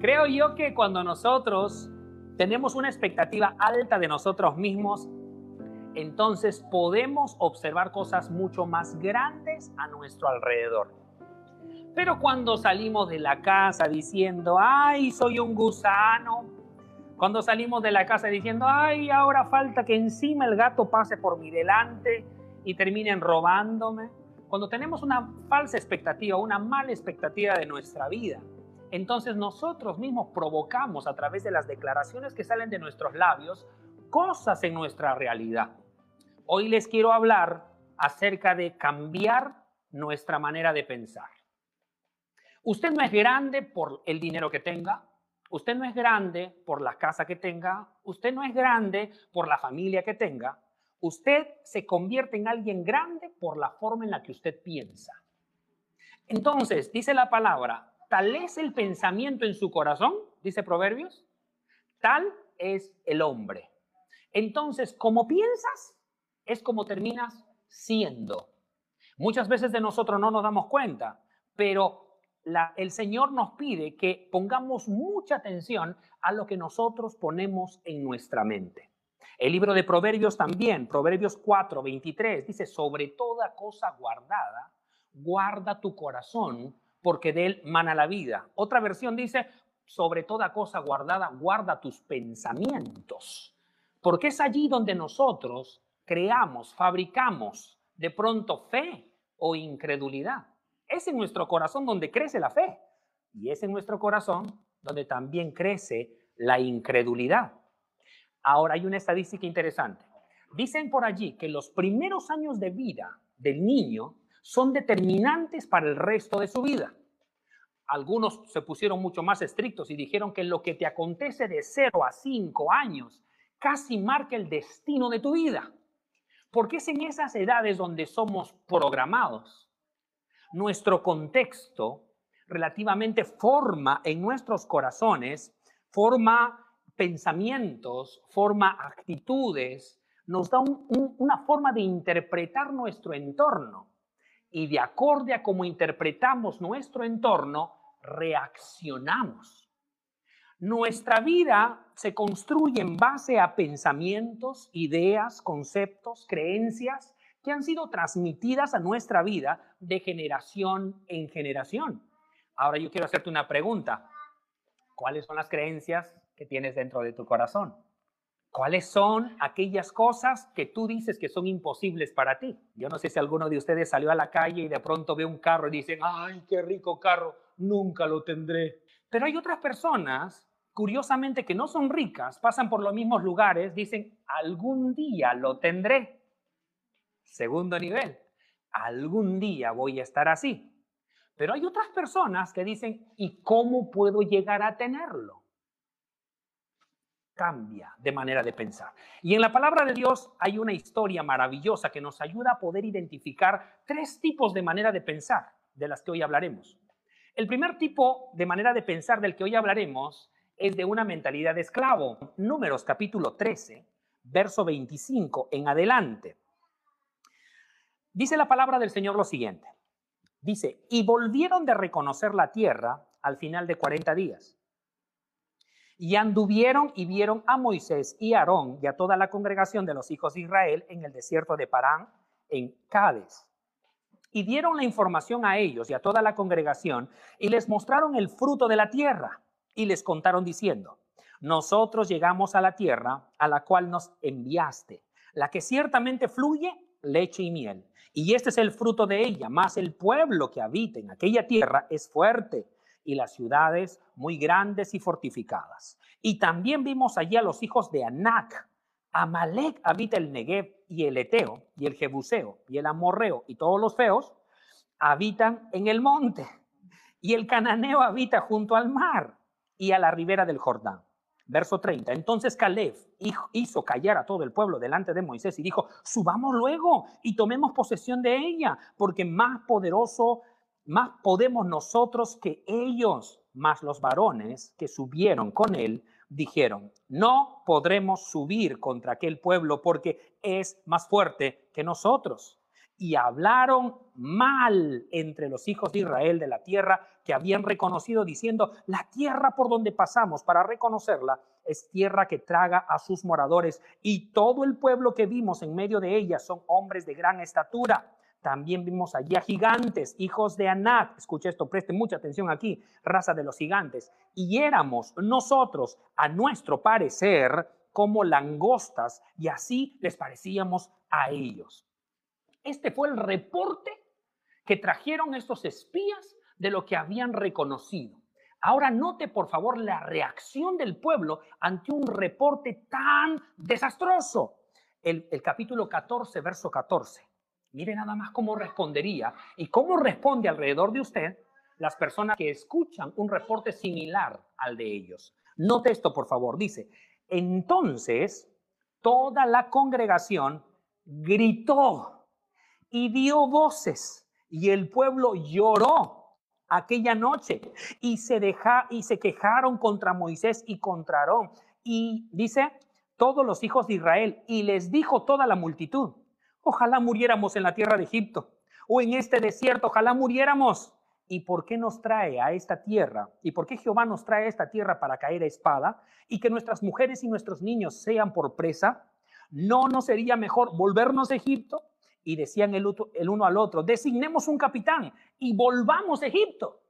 Creo yo que cuando nosotros tenemos una expectativa alta de nosotros mismos, entonces podemos observar cosas mucho más grandes a nuestro alrededor. Pero cuando salimos de la casa diciendo, ay, soy un gusano, cuando salimos de la casa diciendo, ay, ahora falta que encima el gato pase por mi delante y terminen robándome, cuando tenemos una falsa expectativa, una mala expectativa de nuestra vida, entonces nosotros mismos provocamos a través de las declaraciones que salen de nuestros labios cosas en nuestra realidad. Hoy les quiero hablar acerca de cambiar nuestra manera de pensar. Usted no es grande por el dinero que tenga, usted no es grande por la casa que tenga, usted no es grande por la familia que tenga, usted se convierte en alguien grande por la forma en la que usted piensa. Entonces, dice la palabra, tal es el pensamiento en su corazón, dice Proverbios, tal es el hombre. Entonces, como piensas, es como terminas siendo. Muchas veces de nosotros no nos damos cuenta, pero el Señor nos pide que pongamos mucha atención a lo que nosotros ponemos en nuestra mente. El libro de Proverbios también, Proverbios 4, 23, dice, sobre toda cosa guardada, guarda tu corazón, porque de él mana la vida. Otra versión dice, sobre toda cosa guardada, guarda tus pensamientos, porque es allí donde nosotros creamos, fabricamos de pronto fe o incredulidad. Es en nuestro corazón donde crece la fe y es en nuestro corazón donde también crece la incredulidad. Ahora hay una estadística interesante. Dicen por allí que los primeros años de vida del niño son determinantes para el resto de su vida. Algunos se pusieron mucho más estrictos y dijeron que lo que te acontece de 0 a 5 años casi marca el destino de tu vida. Porque es en esas edades donde somos programados. Nuestro contexto relativamente forma en nuestros corazones, forma pensamientos, forma actitudes, nos da una forma de interpretar nuestro entorno y de acorde a cómo interpretamos nuestro entorno, reaccionamos. Nuestra vida se construye en base a pensamientos, ideas, conceptos, creencias que han sido transmitidas a nuestra vida de generación en generación. Ahora yo quiero hacerte una pregunta. ¿Cuáles son las creencias que tienes dentro de tu corazón? ¿Cuáles son aquellas cosas que tú dices que son imposibles para ti? Yo no sé si alguno de ustedes salió a la calle y de pronto ve un carro y dicen, ay, qué rico carro, nunca lo tendré. Pero hay otras personas, curiosamente, que no son ricas, pasan por los mismos lugares, dicen, algún día lo tendré. Segundo nivel, algún día voy a estar así. Pero hay otras personas que dicen, ¿y cómo puedo llegar a tenerlo? cambia de manera de pensar. Y en la palabra de Dios hay una historia maravillosa que nos ayuda a poder identificar tres tipos de manera de pensar de las que hoy hablaremos. El primer tipo de manera de pensar del que hoy hablaremos es de una mentalidad de esclavo. Números capítulo 13, verso 25 en adelante. Dice la palabra del Señor lo siguiente. Dice, y volvieron de reconocer la tierra al final de 40 días y anduvieron y vieron a Moisés y a Aarón y a toda la congregación de los hijos de Israel en el desierto de Parán, en Cádiz. Y dieron la información a ellos y a toda la congregación y les mostraron el fruto de la tierra y les contaron diciendo, nosotros llegamos a la tierra a la cual nos enviaste, la que ciertamente fluye leche y miel. Y este es el fruto de ella, más el pueblo que habita en aquella tierra es fuerte y las ciudades muy grandes y fortificadas. Y también vimos allí a los hijos de Anac. Amalek habita el Negev y el Eteo y el Jebuseo y el Amorreo y todos los feos habitan en el monte. Y el cananeo habita junto al mar y a la ribera del Jordán. Verso 30. Entonces Caleb hizo callar a todo el pueblo delante de Moisés y dijo, subamos luego y tomemos posesión de ella, porque más poderoso más podemos nosotros que ellos, más los varones que subieron con él, dijeron, no podremos subir contra aquel pueblo porque es más fuerte que nosotros. Y hablaron mal entre los hijos de Israel de la tierra que habían reconocido, diciendo, la tierra por donde pasamos para reconocerla es tierra que traga a sus moradores, y todo el pueblo que vimos en medio de ella son hombres de gran estatura. También vimos allí a gigantes, hijos de Anat. Escuche esto, preste mucha atención aquí, raza de los gigantes. Y éramos nosotros, a nuestro parecer, como langostas, y así les parecíamos a ellos. Este fue el reporte que trajeron estos espías de lo que habían reconocido. Ahora note por favor la reacción del pueblo ante un reporte tan desastroso. El, capítulo 14, verso 14. Mire nada más cómo respondería y cómo responde alrededor de usted las personas que escuchan un reporte similar al de ellos. Note esto, por favor. Dice, entonces toda la congregación gritó y dio voces y el pueblo lloró aquella noche y se deja, y se quejaron contra Moisés y contra Aarón y dice todos los hijos de Israel y les dijo toda la multitud Ojalá muriéramos en la tierra de Egipto o en este desierto, ojalá muriéramos. ¿Y por qué nos trae a esta tierra? ¿Y por qué Jehová nos trae a esta tierra para caer a espada y que nuestras mujeres y nuestros niños sean por presa? ¿No nos sería mejor volvernos a Egipto? Y decían el, uno al otro, designemos un capitán y volvamos a Egipto.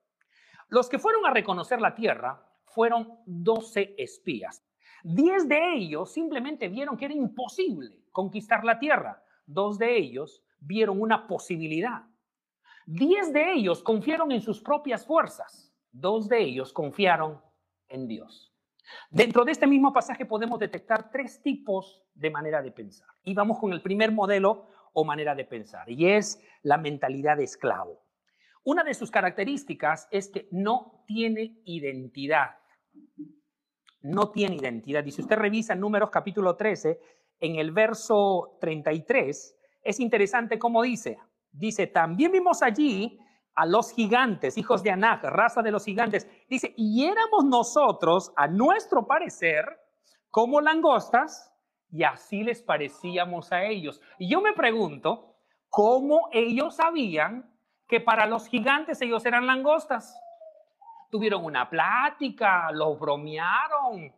Los que fueron a reconocer la tierra fueron doce espías. Diez de ellos simplemente vieron que era imposible conquistar la tierra dos de ellos vieron una posibilidad. Diez de ellos confiaron en sus propias fuerzas. Dos de ellos confiaron en Dios. Dentro de este mismo pasaje podemos detectar tres tipos de manera de pensar. Y vamos con el primer modelo o manera de pensar, y es la mentalidad de esclavo. Una de sus características es que no tiene identidad. No tiene identidad. Y si usted revisa Números capítulo 13, en el verso 33, es interesante cómo dice. Dice, también vimos allí a los gigantes, hijos de Anak, raza de los gigantes. Dice, y éramos nosotros, a nuestro parecer, como langostas, y así les parecíamos a ellos. Y yo me pregunto, ¿cómo ellos sabían que para los gigantes ellos eran langostas? Tuvieron una plática, los bromearon.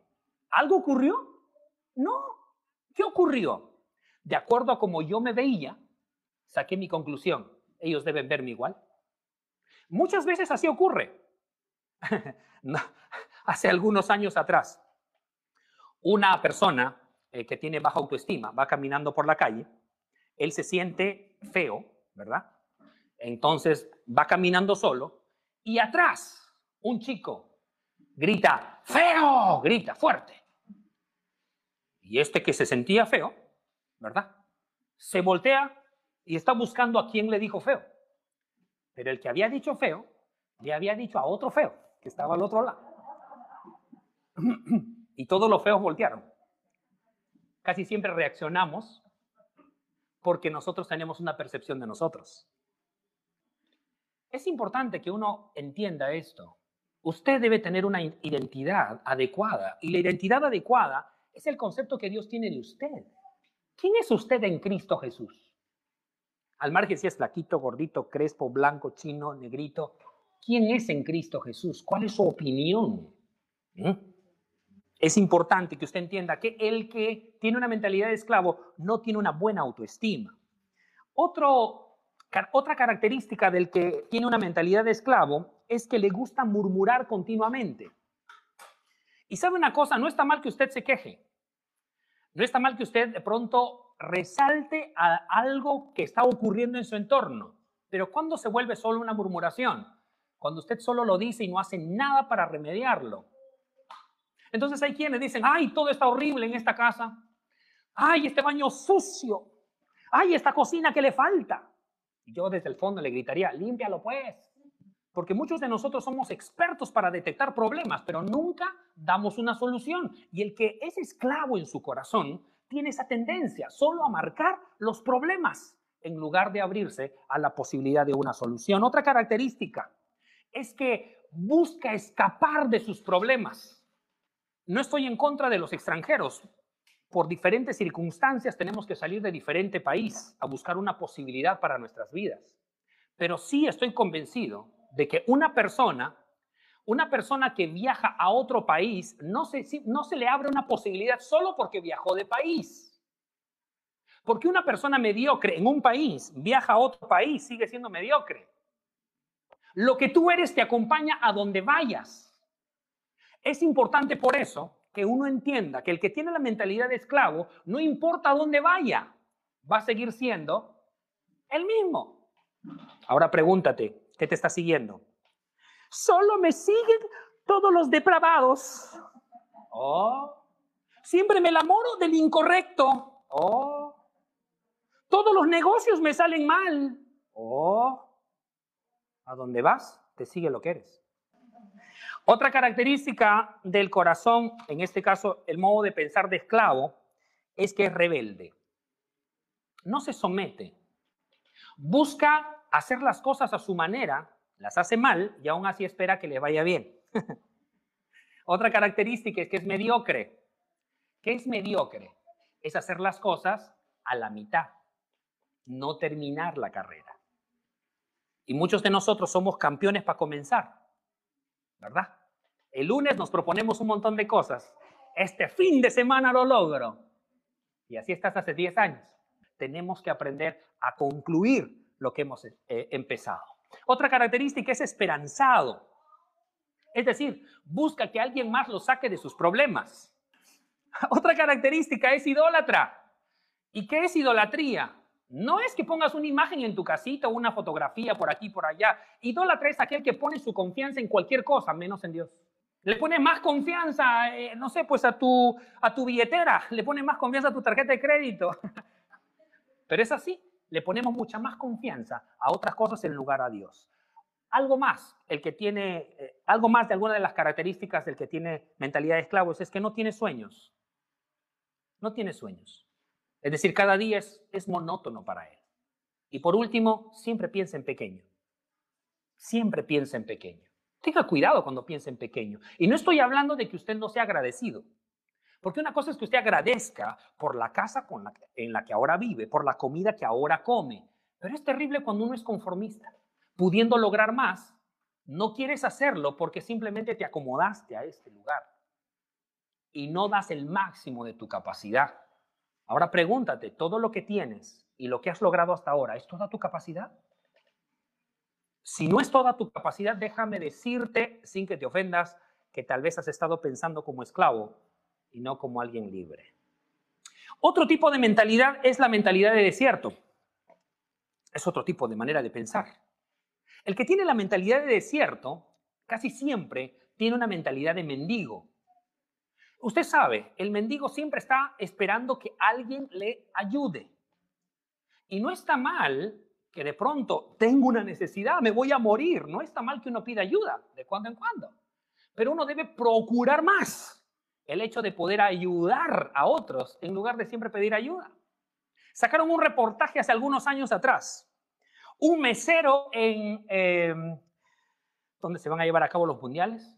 ¿Algo ocurrió? No. ¿Qué ocurrió? De acuerdo a cómo yo me veía, saqué mi conclusión. Ellos deben verme igual. Muchas veces así ocurre. hace algunos años atrás, una persona eh, que tiene baja autoestima va caminando por la calle, él se siente feo, ¿verdad? Entonces va caminando solo y atrás un chico grita, feo, grita fuerte. Y este que se sentía feo, ¿verdad? Se voltea y está buscando a quien le dijo feo. Pero el que había dicho feo, le había dicho a otro feo, que estaba al otro lado. Y todos los feos voltearon. Casi siempre reaccionamos porque nosotros tenemos una percepción de nosotros. Es importante que uno entienda esto. Usted debe tener una identidad adecuada y la identidad adecuada es el concepto que Dios tiene de usted. ¿Quién es usted en Cristo Jesús? Al margen si es flaquito, gordito, crespo, blanco, chino, negrito. ¿Quién es en Cristo Jesús? ¿Cuál es su opinión? ¿Mm? Es importante que usted entienda que el que tiene una mentalidad de esclavo no tiene una buena autoestima. Otra característica del que tiene una mentalidad de esclavo es que le gusta murmurar continuamente. Y sabe una cosa, no está mal que usted se queje. No está mal que usted de pronto resalte a algo que está ocurriendo en su entorno. Pero ¿cuándo se vuelve solo una murmuración? Cuando usted solo lo dice y no hace nada para remediarlo. Entonces hay quienes dicen, ay, todo está horrible en esta casa. Ay, este baño sucio. Ay, esta cocina que le falta. Yo desde el fondo le gritaría, límpialo pues porque muchos de nosotros somos expertos para detectar problemas, pero nunca damos una solución. Y el que es esclavo en su corazón tiene esa tendencia solo a marcar los problemas en lugar de abrirse a la posibilidad de una solución. Otra característica es que busca escapar de sus problemas. No estoy en contra de los extranjeros. Por diferentes circunstancias tenemos que salir de diferente país a buscar una posibilidad para nuestras vidas. Pero sí estoy convencido de que una persona, una persona que viaja a otro país, no se, no se le abre una posibilidad solo porque viajó de país. Porque una persona mediocre en un país viaja a otro país, sigue siendo mediocre. Lo que tú eres te acompaña a donde vayas. Es importante por eso que uno entienda que el que tiene la mentalidad de esclavo, no importa dónde vaya, va a seguir siendo el mismo. Ahora pregúntate, ¿qué te está siguiendo? Solo me siguen todos los depravados. Oh, siempre me enamoro del incorrecto. Oh, todos los negocios me salen mal. Oh, a dónde vas, te sigue lo que eres. Otra característica del corazón, en este caso el modo de pensar de esclavo, es que es rebelde. No se somete. Busca hacer las cosas a su manera, las hace mal y aún así espera que le vaya bien. Otra característica es que es mediocre. ¿Qué es mediocre? Es hacer las cosas a la mitad no terminar la carrera. Y muchos de nosotros somos campeones para comenzar, ¿verdad? El lunes nos proponemos un montón de cosas. Este fin de semana lo logro. Y así estás hace 10 años. Tenemos que aprender a concluir lo que hemos eh, empezado. Otra característica es esperanzado. Es decir, busca que alguien más lo saque de sus problemas. Otra característica es idólatra. ¿Y qué es idolatría? No es que pongas una imagen en tu casita o una fotografía por aquí, por allá. Idólatra es aquel que pone su confianza en cualquier cosa, menos en Dios. Le pone más confianza, eh, no sé, pues a tu, a tu billetera, le pone más confianza a tu tarjeta de crédito. Pero es así, le ponemos mucha más confianza a otras cosas en lugar a Dios. Algo más, el que tiene, eh, algo más de alguna de las características del que tiene mentalidad de esclavos es que no tiene sueños. No tiene sueños. Es decir, cada día es, monótono para él. Y por último, siempre piensa en pequeño. Siempre piensa en pequeño. Tenga cuidado cuando piensa en pequeño. Y no estoy hablando de que usted no sea agradecido. Porque una cosa es que usted agradezca por la casa en la que ahora vive, por la comida que ahora come. Pero es terrible cuando uno es conformista. Pudiendo lograr más, no quieres hacerlo porque simplemente te acomodaste a este lugar. Y no das el máximo de tu capacidad. Ahora pregúntate, ¿todo lo que tienes y lo que has logrado hasta ahora es toda tu capacidad? Si no es toda tu capacidad, déjame decirte, sin que te ofendas, que tal vez has estado pensando como esclavo y no como alguien libre. Otro tipo de mentalidad es la mentalidad de desierto. Es otro tipo de manera de pensar. El que tiene la mentalidad de desierto casi siempre tiene una mentalidad de mendigo. Usted sabe, el mendigo siempre está esperando que alguien le ayude. Y no está mal que de pronto tengo una necesidad, me voy a morir. No está mal que uno pida ayuda de cuando en cuando. Pero uno debe procurar más el hecho de poder ayudar a otros en lugar de siempre pedir ayuda. Sacaron un reportaje hace algunos años atrás. Un mesero en... Em, ¿Dónde se van a llevar a cabo los mundiales?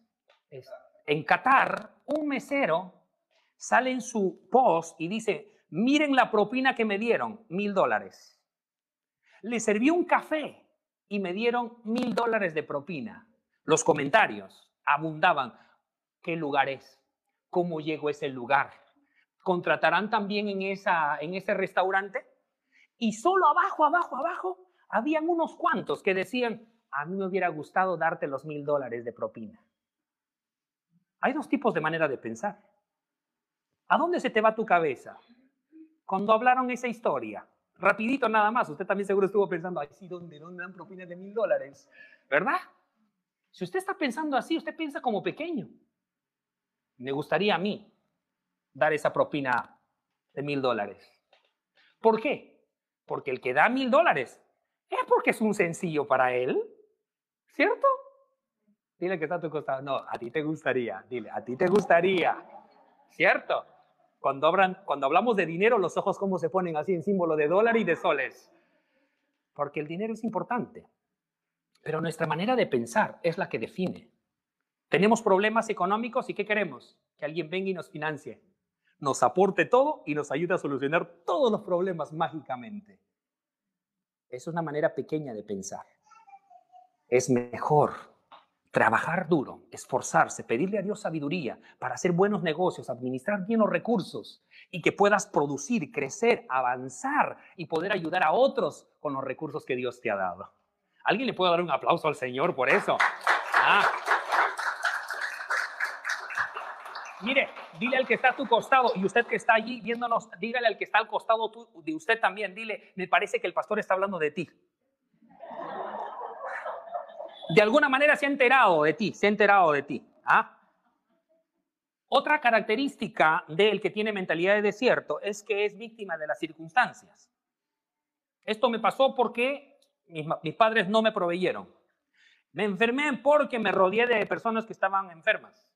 En Qatar, un mesero sale en su post y dice, miren la propina que me dieron, mil dólares. Le serví un café y me dieron mil dólares de propina. Los comentarios abundaban. ¿Qué lugar es? ¿Cómo llegó ese lugar? ¿Contratarán también en, esa, en ese restaurante? Y solo abajo, abajo, abajo, habían unos cuantos que decían, a mí me hubiera gustado darte los mil dólares de propina. Hay dos tipos de manera de pensar. ¿A dónde se te va tu cabeza? Cuando hablaron esa historia, rapidito nada más, usted también seguro estuvo pensando, ay, sí, ¿dónde, dan propinas de mil dólares? ¿Verdad? Si usted está pensando así, usted piensa como pequeño. Me gustaría a mí dar esa propina de mil dólares. ¿Por qué? Porque el que da mil dólares es porque es un sencillo para él, ¿cierto? Dile que está a tu costado. No, a ti te gustaría. Dile, a ti te gustaría. ¿Cierto? Cuando, cuando hablamos de dinero, los ojos cómo se ponen así en símbolo de dólar y de soles. Porque el dinero es importante. Pero nuestra manera de pensar es la que define. Tenemos problemas económicos y ¿qué queremos? que alguien venga y nos financie, nos aporte todo y nos ayude a solucionar todos los problemas mágicamente. Es una manera pequeña de pensar. Es mejor trabajar duro, esforzarse, pedirle a Dios sabiduría para hacer buenos negocios, administrar bien los recursos y que puedas producir, crecer, avanzar y poder ayudar a otros con los recursos que Dios te ha dado. ¿Alguien le puede dar un aplauso al Señor por eso? Ah. Mire, dile al que está a tu costado y usted que está allí viéndonos, dígale al que está al costado de usted también, dile, me parece que el pastor está hablando de ti de alguna manera se ha enterado de ti, se ha enterado de ti. ¿ah? Otra característica del que tiene mentalidad de desierto es que es víctima de las circunstancias. Esto me pasó porque mis, mis padres no me proveyeron. Me enfermé porque me rodeé de personas que estaban enfermas.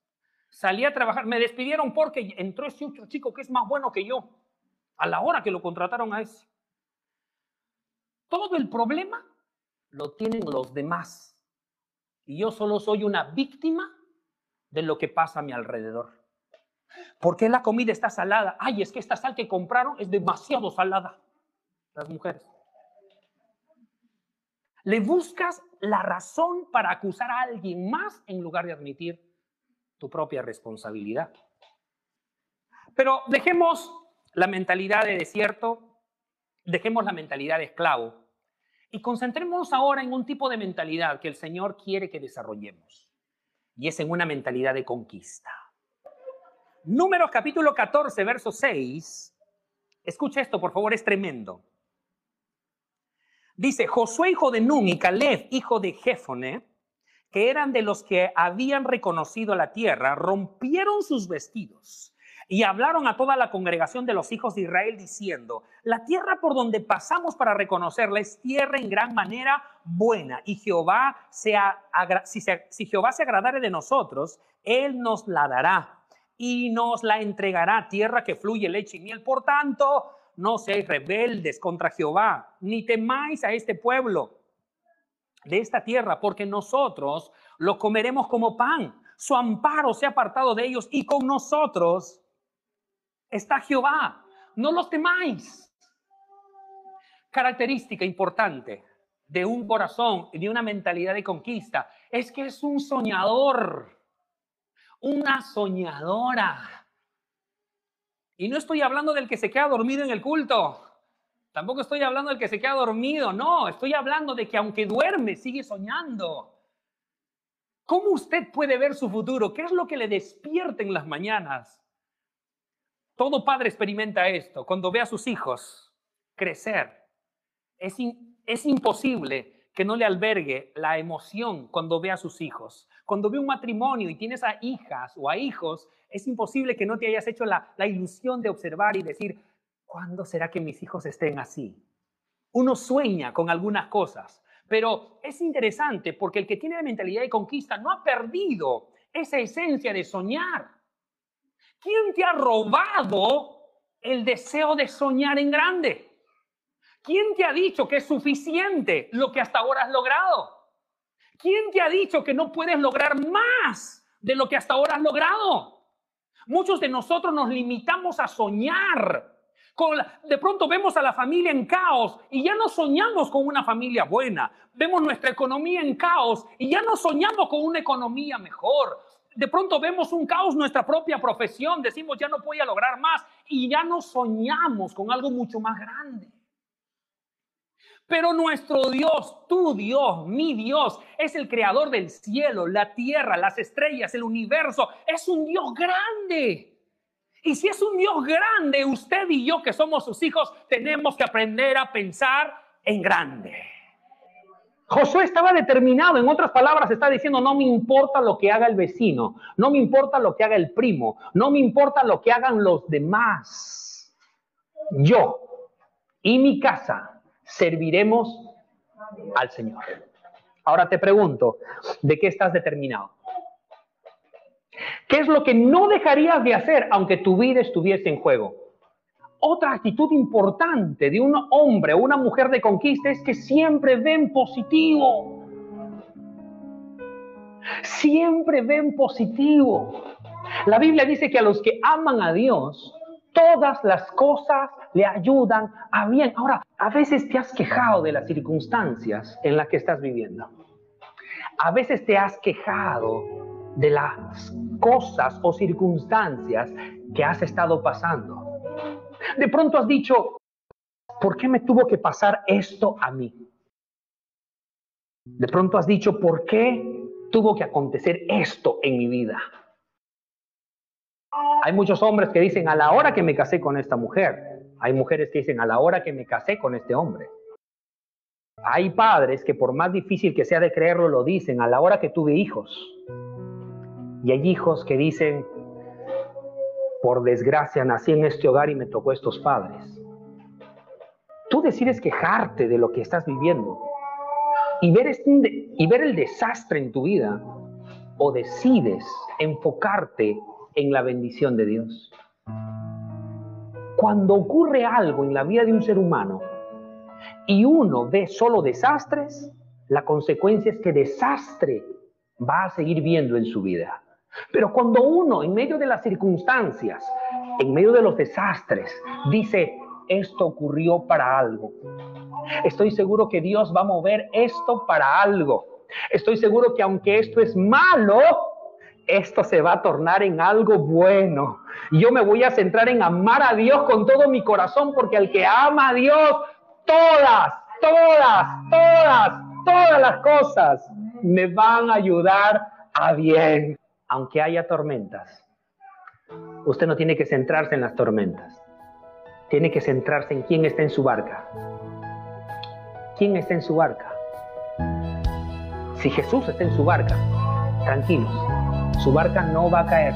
Salí a trabajar, me despidieron porque entró ese otro chico que es más bueno que yo, a la hora que lo contrataron a ese. Todo el problema lo tienen los demás y yo solo soy una víctima de lo que pasa a mi alrededor. ¿Por qué la comida está salada? Ay, es que esta sal que compraron es demasiado salada. Las mujeres. Le buscas la razón para acusar a alguien más en lugar de admitir tu propia responsabilidad. Pero dejemos la mentalidad de desierto, dejemos la mentalidad de esclavo y concentremos ahora en un tipo de mentalidad que el Señor quiere que desarrollemos. Y es en una mentalidad de conquista. Números capítulo 14, verso 6. Escucha esto, por favor, es tremendo. Dice, Josué hijo de Nun y Caleb hijo de Jefone, que eran de los que habían reconocido la tierra, rompieron sus vestidos y hablaron a toda la congregación de los hijos de Israel diciendo, la tierra por donde pasamos para reconocerla es tierra en gran manera buena y Jehová sea, si, si Jehová se agradare de nosotros, Él nos la dará y nos la entregará, tierra que fluye leche y miel. Por tanto, no seáis rebeldes contra Jehová, ni temáis a este pueblo de esta tierra, porque nosotros lo comeremos como pan. Su amparo se ha apartado de ellos y con nosotros está Jehová, no los temáis. Característica importante de un corazón y de una mentalidad de conquista es que es un soñador, una soñadora. Y no estoy hablando del que se queda dormido en el culto. Tampoco estoy hablando del que se queda dormido. No, estoy hablando de que aunque duerme, sigue soñando. ¿Cómo usted puede ver su futuro? ¿Qué es lo que le despierta en las mañanas? Todo padre experimenta esto. Cuando ve a sus hijos crecer, es, es imposible que no le albergue la emoción cuando ve a sus hijos. Cuando ve un matrimonio y tienes a hijas o a hijos, es imposible que no te hayas hecho la, la ilusión de observar y decir, ¿cuándo será que mis hijos estén así? Uno sueña con algunas cosas, pero es interesante porque el que tiene la mentalidad de conquista no ha perdido esa esencia de soñar. ¿Quién te ha robado el deseo de soñar en grande? ¿Quién te ha dicho que es suficiente lo que hasta ahora has logrado? ¿Quién te ha dicho que no puedes lograr más de lo que hasta ahora has logrado? Muchos de nosotros nos limitamos a soñar. de pronto vemos a la familia en caos y ya no soñamos con una familia buena. Vemos nuestra economía en caos y ya no soñamos con una economía mejor de pronto vemos un caos, nuestra propia profesión, decimos ya no voy a lograr más y ya no soñamos con algo mucho más grande. Pero nuestro Dios, tu Dios, mi Dios, es el creador del cielo, la tierra, las estrellas, el universo. Es un Dios grande. Y si es un Dios grande, usted y yo que somos sus hijos, tenemos que aprender a pensar en grande. Josué estaba determinado, en otras palabras, está diciendo, no me importa lo que haga el vecino, no me importa lo que haga el primo, no me importa lo que hagan los demás. Yo y mi casa serviremos al Señor. Ahora te pregunto, ¿de qué estás determinado? ¿Qué es lo que no dejarías de hacer aunque tu vida estuviese en juego? Otra actitud importante de un hombre o una mujer de conquista es que siempre ven positivo. Siempre ven positivo. La Biblia dice que a los que aman a Dios, todas las cosas le ayudan a bien. Ahora, a veces te has quejado de las circunstancias en las que estás viviendo. A veces te has quejado de las cosas o circunstancias que has estado pasando. De pronto has dicho, ¿por qué me tuvo que pasar esto a mí? De pronto has dicho, ¿por qué tuvo que acontecer esto en mi vida? Hay muchos hombres que dicen, a la hora que me casé con esta mujer. Hay mujeres que dicen, a la hora que me casé con este hombre. Hay padres que por más difícil que sea de creerlo, lo dicen, a la hora que tuve hijos. Y hay hijos que dicen, por desgracia nací en este hogar y me tocó estos padres. Tú decides quejarte de lo que estás viviendo y ver, este, y ver el desastre en tu vida o decides enfocarte en la bendición de Dios. Cuando ocurre algo en la vida de un ser humano y uno ve solo desastres, la consecuencia es que desastre va a seguir viendo en su vida. Pero cuando uno, en medio de las circunstancias, en medio de los desastres, dice, esto ocurrió para algo, Estoy seguro que Dios va a mover esto para algo. Estoy seguro que aunque esto es malo, esto se va a tornar en algo bueno. Yo me voy a centrar en amar a Dios con todo mi corazón, porque al que ama a Dios, todas, todas, todas, todas las cosas me van a ayudar a bien, aunque haya tormentas. Usted no tiene que centrarse en las tormentas, tiene que centrarse en quién está en su barca. ¿quién está en su barca? Si Jesús está en su barca, tranquilos, su barca no va a caer